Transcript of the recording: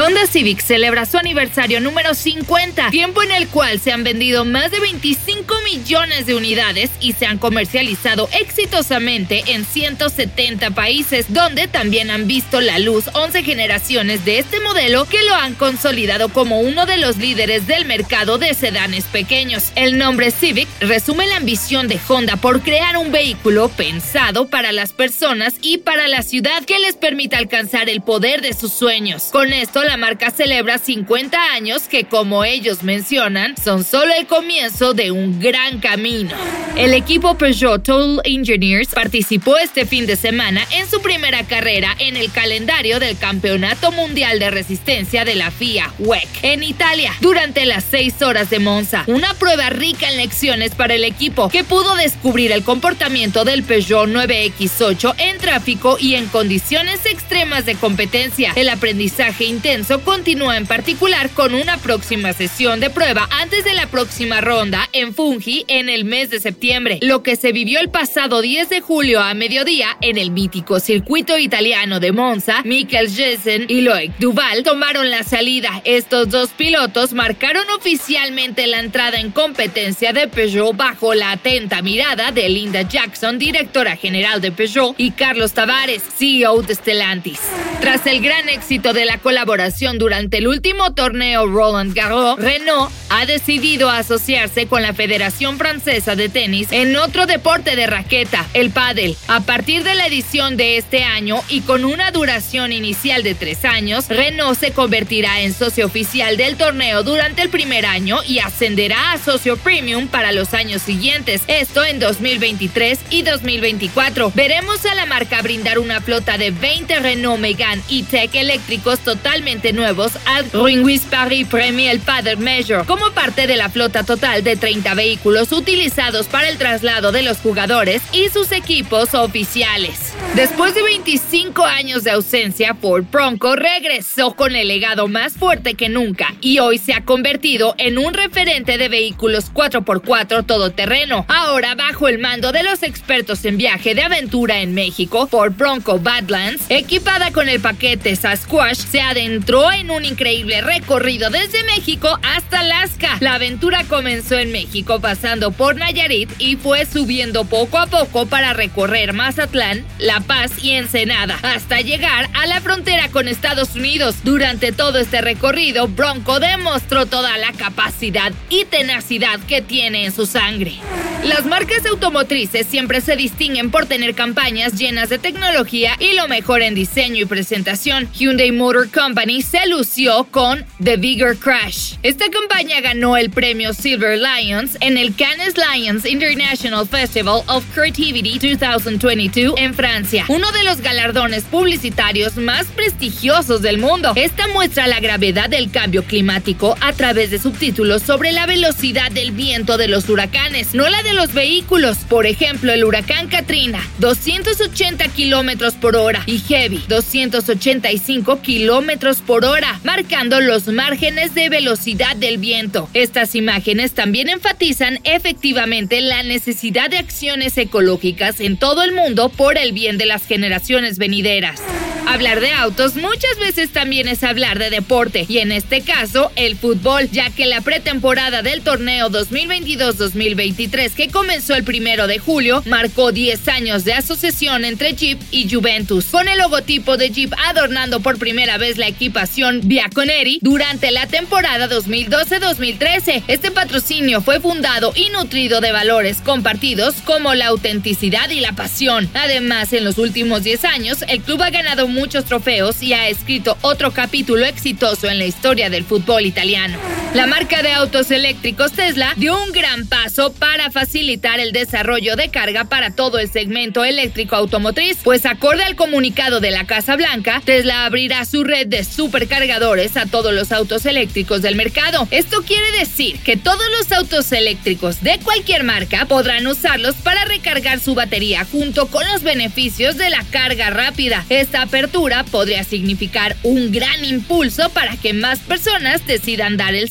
Honda Civic celebra su aniversario número 50, tiempo en el cual se han vendido más de 25 millones de unidades y se han comercializado exitosamente en 170 países, donde también han visto la luz 11 generaciones de este modelo que lo han consolidado como uno de los líderes del mercado de sedanes pequeños. El nombre Civic resume la ambición de Honda por crear un vehículo pensado para las personas y para la ciudad que les permita alcanzar el poder de sus sueños. Con esto, la marca celebra 50 años que, como ellos mencionan, son solo el comienzo de un gran camino. El equipo Peugeot Total Engineers participó este fin de semana en su primera carrera en el calendario del Campeonato Mundial de Resistencia de la FIA WEC en Italia durante las 6 horas de Monza. Una prueba rica en lecciones para el equipo que pudo descubrir el comportamiento del Peugeot 9X8 en tráfico y en condiciones extremas de competencia. El aprendizaje intenso continúa en particular con una próxima sesión de prueba antes de la próxima ronda en Fungi en el mes de septiembre, lo que se vivió el pasado 10 de julio a mediodía en el mítico circuito italiano de Monza. Michael Jessen y Loic Duval tomaron la salida. Estos dos pilotos marcaron oficialmente la entrada en competencia de Peugeot bajo la atenta mirada de Linda Jackson, directora general de Peugeot, y Carlos Tavares, CEO de Stellantis. Tras el gran éxito de la colaboración durante el último torneo Roland Garros, Renault ha decidido asociarse con la Federación Francesa de Tenis en otro deporte de raqueta, el pádel. A partir de la edición de este año y con una duración inicial de tres años, Renault se convertirá en socio oficial del torneo durante el primer año y ascenderá a socio premium para los años siguientes, esto en 2023 y 2024. Veremos a la marca brindar una flota de 20 Renault Megane E-Tech eléctricos totalmente nuevos al Ringwis Paris Premier Paddle Measure como parte de la flota total de 30 vehículos utilizados para el traslado de los jugadores y sus equipos oficiales. Después de 25 años de ausencia, Ford Bronco regresó con el legado más fuerte que nunca y hoy se ha convertido en un referente de vehículos 4x4 todoterreno. Ahora, bajo el mando de los expertos en viaje de aventura en México, Ford Bronco Badlands, equipada con el paquete Sasquatch, se adentró entró en un increíble recorrido desde México hasta Alaska. La aventura comenzó en México pasando por Nayarit y fue subiendo poco a poco para recorrer Mazatlán, La Paz y Ensenada hasta llegar a la frontera con Estados Unidos. Durante todo este recorrido, Bronco demostró toda la capacidad y tenacidad que tiene en su sangre. Las marcas automotrices siempre se distinguen por tener campañas llenas de tecnología y lo mejor en diseño y presentación. Hyundai Motor Company se lució con The Bigger Crash. Esta campaña ganó el premio Silver Lions en el Cannes Lions International Festival of Creativity 2022 en Francia, uno de los galardones publicitarios más prestigiosos del mundo. Esta muestra la gravedad del cambio climático a través de subtítulos sobre la velocidad del viento de los huracanes, no la de los vehículos. Por ejemplo, el huracán Katrina, 280 kilómetros por hora, y Heavy, 285 kilómetros por hora, marcando los márgenes de velocidad del viento. Estas imágenes también enfatizan efectivamente la necesidad de acciones ecológicas en todo el mundo por el bien de las generaciones venideras. Hablar de autos muchas veces también es hablar de deporte, y en este caso, el fútbol, ya que la pretemporada del torneo 2022-2023 que comenzó el primero de julio marcó 10 años de asociación entre Jeep y Juventus, con el logotipo de Jeep adornando por primera vez la equipación Biaconeri durante la temporada 2012-2013. Este patrocinio fue fundado y nutrido de valores compartidos como la autenticidad y la pasión. Además, en los últimos 10 años, el club ha ganado muchos trofeos y ha escrito otro capítulo exitoso en la historia del fútbol italiano. La marca de autos eléctricos Tesla dio un gran paso para facilitar el desarrollo de carga para todo el segmento eléctrico automotriz, pues acorde al comunicado de la Casa Blanca, Tesla abrirá su red de supercargadores a todos los autos eléctricos del mercado. Esto quiere decir que todos los autos eléctricos de cualquier marca podrán usarlos para recargar su batería junto con los beneficios de la carga rápida. Esta apertura podría significar un gran impulso para que más personas decidan dar el